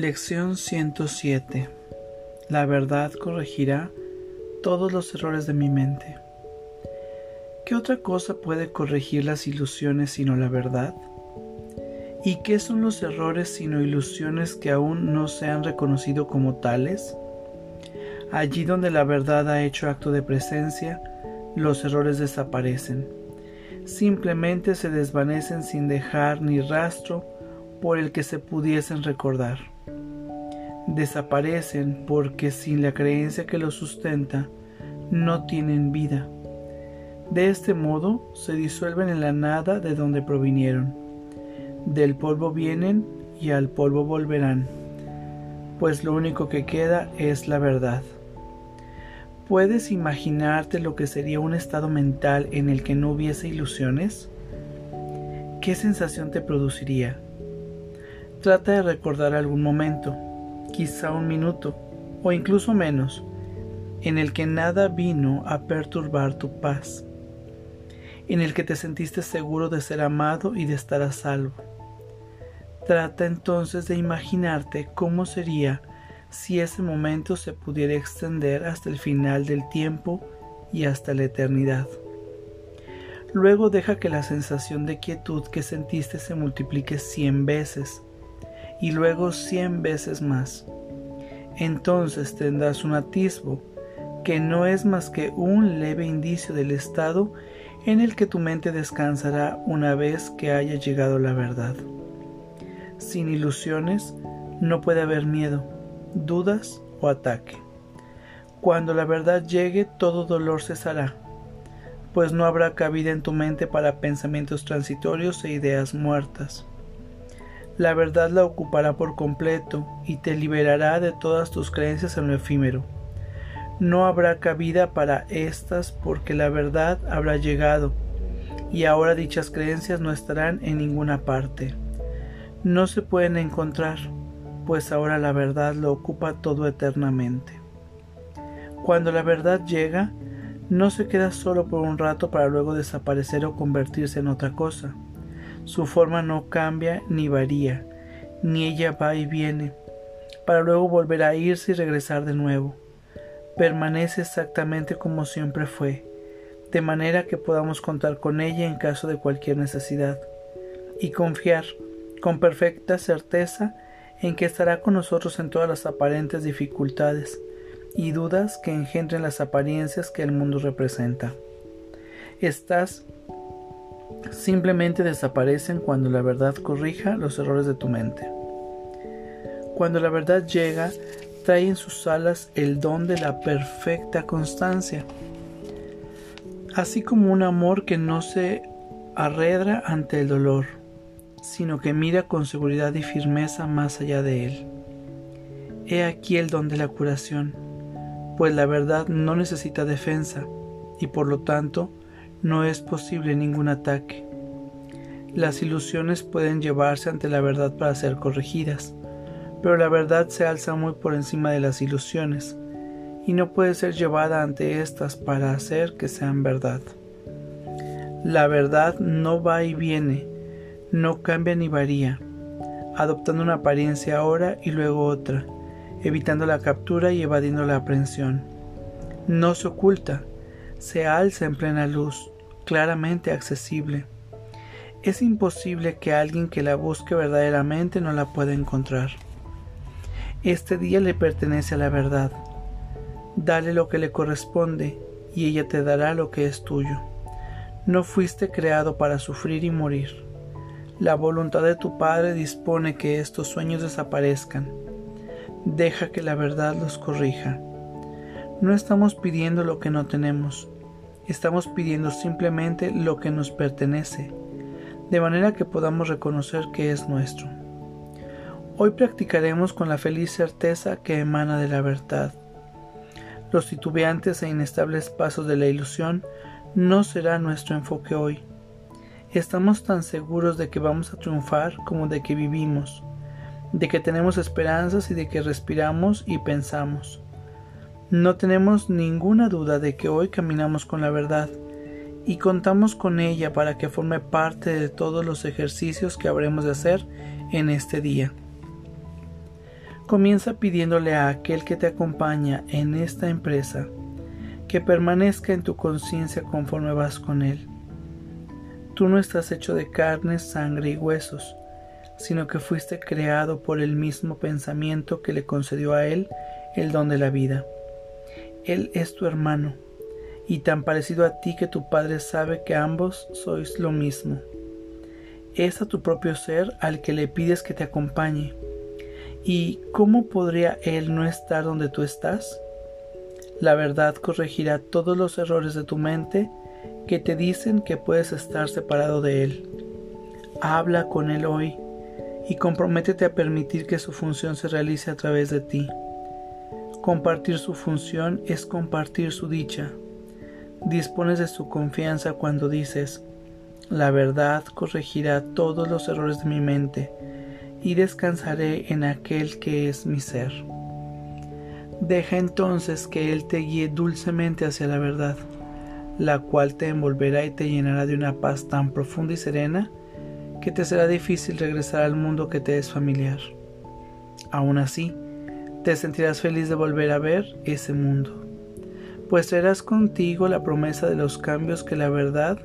Lección 107 La verdad corregirá todos los errores de mi mente. ¿Qué otra cosa puede corregir las ilusiones sino la verdad? ¿Y qué son los errores sino ilusiones que aún no se han reconocido como tales? Allí donde la verdad ha hecho acto de presencia, los errores desaparecen. Simplemente se desvanecen sin dejar ni rastro por el que se pudiesen recordar. Desaparecen porque sin la creencia que los sustenta, no tienen vida. De este modo se disuelven en la nada de donde provinieron. Del polvo vienen y al polvo volverán, pues lo único que queda es la verdad. ¿Puedes imaginarte lo que sería un estado mental en el que no hubiese ilusiones? ¿Qué sensación te produciría? Trata de recordar algún momento, quizá un minuto, o incluso menos, en el que nada vino a perturbar tu paz, en el que te sentiste seguro de ser amado y de estar a salvo. Trata entonces de imaginarte cómo sería si ese momento se pudiera extender hasta el final del tiempo y hasta la eternidad. Luego deja que la sensación de quietud que sentiste se multiplique cien veces y luego cien veces más. Entonces tendrás un atisbo que no es más que un leve indicio del estado en el que tu mente descansará una vez que haya llegado la verdad. Sin ilusiones no puede haber miedo, dudas o ataque. Cuando la verdad llegue todo dolor cesará, pues no habrá cabida en tu mente para pensamientos transitorios e ideas muertas la verdad la ocupará por completo y te liberará de todas tus creencias en lo efímero. No habrá cabida para éstas porque la verdad habrá llegado y ahora dichas creencias no estarán en ninguna parte. No se pueden encontrar, pues ahora la verdad lo ocupa todo eternamente. Cuando la verdad llega, no se queda solo por un rato para luego desaparecer o convertirse en otra cosa su forma no cambia ni varía, ni ella va y viene, para luego volver a irse y regresar de nuevo. Permanece exactamente como siempre fue, de manera que podamos contar con ella en caso de cualquier necesidad, y confiar con perfecta certeza en que estará con nosotros en todas las aparentes dificultades y dudas que engendren las apariencias que el mundo representa. Estás simplemente desaparecen cuando la verdad corrija los errores de tu mente. Cuando la verdad llega, trae en sus alas el don de la perfecta constancia, así como un amor que no se arredra ante el dolor, sino que mira con seguridad y firmeza más allá de él. He aquí el don de la curación, pues la verdad no necesita defensa y por lo tanto no es posible ningún ataque. Las ilusiones pueden llevarse ante la verdad para ser corregidas, pero la verdad se alza muy por encima de las ilusiones y no puede ser llevada ante éstas para hacer que sean verdad. La verdad no va y viene, no cambia ni varía, adoptando una apariencia ahora y luego otra, evitando la captura y evadiendo la aprehensión. No se oculta, se alza en plena luz, claramente accesible. Es imposible que alguien que la busque verdaderamente no la pueda encontrar. Este día le pertenece a la verdad. Dale lo que le corresponde y ella te dará lo que es tuyo. No fuiste creado para sufrir y morir. La voluntad de tu Padre dispone que estos sueños desaparezcan. Deja que la verdad los corrija. No estamos pidiendo lo que no tenemos, estamos pidiendo simplemente lo que nos pertenece, de manera que podamos reconocer que es nuestro. Hoy practicaremos con la feliz certeza que emana de la verdad. Los titubeantes e inestables pasos de la ilusión no será nuestro enfoque hoy. Estamos tan seguros de que vamos a triunfar como de que vivimos, de que tenemos esperanzas y de que respiramos y pensamos. No tenemos ninguna duda de que hoy caminamos con la verdad y contamos con ella para que forme parte de todos los ejercicios que habremos de hacer en este día. Comienza pidiéndole a aquel que te acompaña en esta empresa que permanezca en tu conciencia conforme vas con él. Tú no estás hecho de carne, sangre y huesos, sino que fuiste creado por el mismo pensamiento que le concedió a él el don de la vida. Él es tu hermano, y tan parecido a ti que tu Padre sabe que ambos sois lo mismo. Es a tu propio ser al que le pides que te acompañe. ¿Y cómo podría Él no estar donde tú estás? La verdad corregirá todos los errores de tu mente que te dicen que puedes estar separado de Él. Habla con Él hoy y comprométete a permitir que su función se realice a través de ti. Compartir su función es compartir su dicha. Dispones de su confianza cuando dices, la verdad corregirá todos los errores de mi mente y descansaré en aquel que es mi ser. Deja entonces que Él te guíe dulcemente hacia la verdad, la cual te envolverá y te llenará de una paz tan profunda y serena que te será difícil regresar al mundo que te es familiar. Aún así, te sentirás feliz de volver a ver ese mundo, pues traerás contigo la promesa de los cambios que la verdad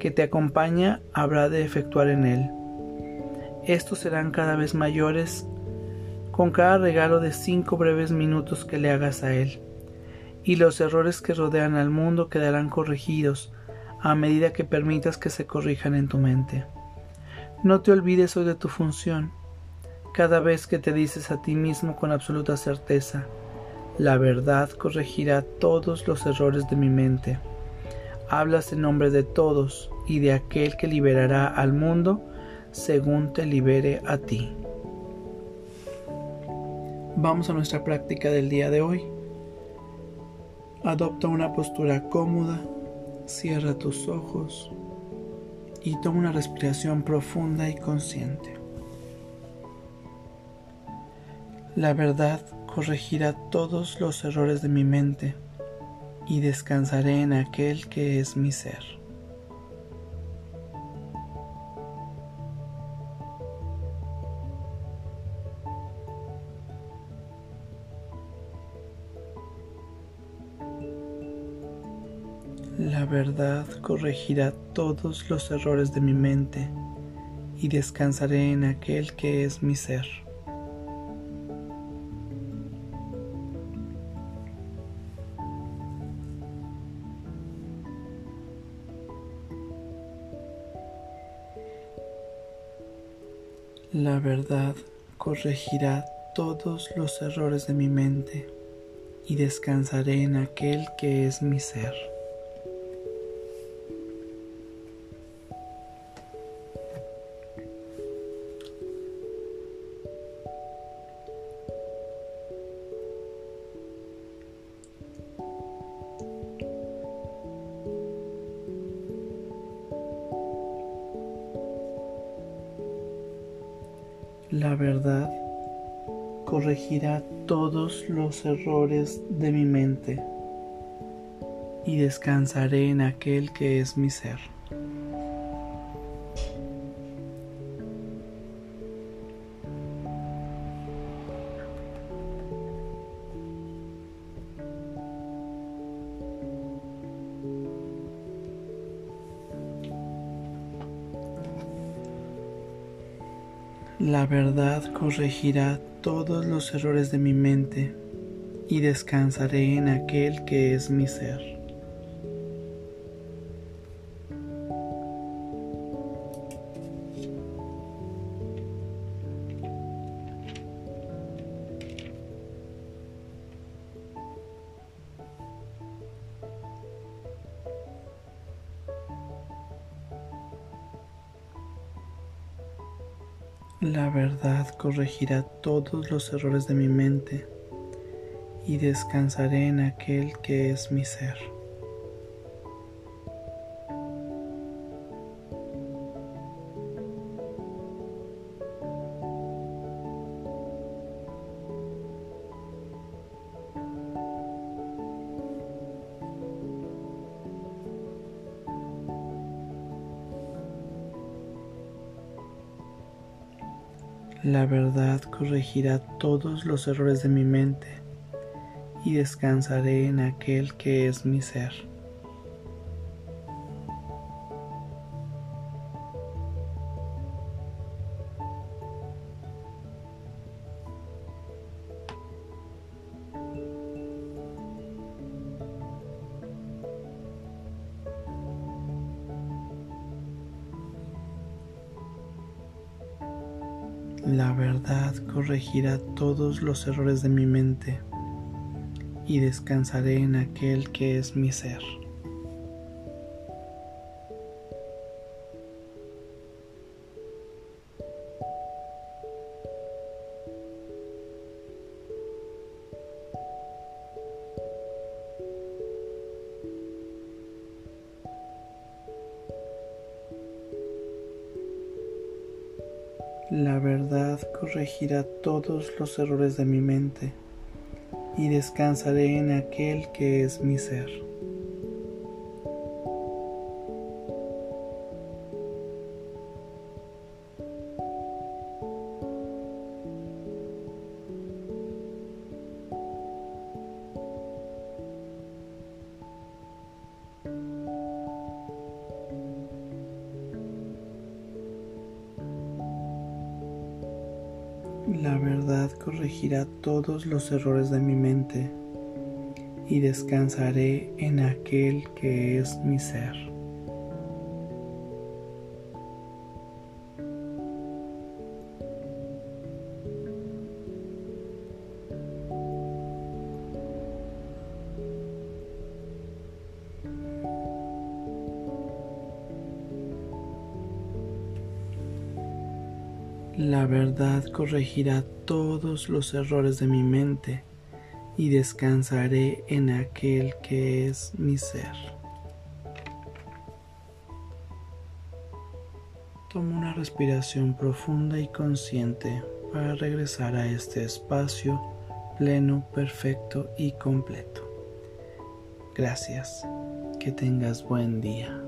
que te acompaña habrá de efectuar en él. Estos serán cada vez mayores con cada regalo de cinco breves minutos que le hagas a él, y los errores que rodean al mundo quedarán corregidos a medida que permitas que se corrijan en tu mente. No te olvides hoy de tu función, cada vez que te dices a ti mismo con absoluta certeza, la verdad corregirá todos los errores de mi mente. Hablas en nombre de todos y de aquel que liberará al mundo según te libere a ti. Vamos a nuestra práctica del día de hoy. Adopta una postura cómoda, cierra tus ojos y toma una respiración profunda y consciente. La verdad corregirá todos los errores de mi mente y descansaré en aquel que es mi ser. La verdad corregirá todos los errores de mi mente y descansaré en aquel que es mi ser. La verdad corregirá todos los errores de mi mente y descansaré en aquel que es mi ser. La verdad corregirá todos los errores de mi mente y descansaré en aquel que es mi ser. La verdad corregirá todos los errores de mi mente y descansaré en aquel que es mi ser. La verdad corregirá todos los errores de mi mente y descansaré en aquel que es mi ser. La verdad corregirá todos los errores de mi mente y descansaré en aquel que es mi ser. La verdad corregirá todos los errores de mi mente y descansaré en aquel que es mi ser. La verdad corregirá todos los errores de mi mente y descansaré en aquel que es mi ser. La verdad corregirá todos los errores de mi mente y descansaré en aquel que es mi ser. La verdad corregirá todos los errores de mi mente y descansaré en aquel que es mi ser. Toma una respiración profunda y consciente para regresar a este espacio pleno, perfecto y completo. Gracias. Que tengas buen día.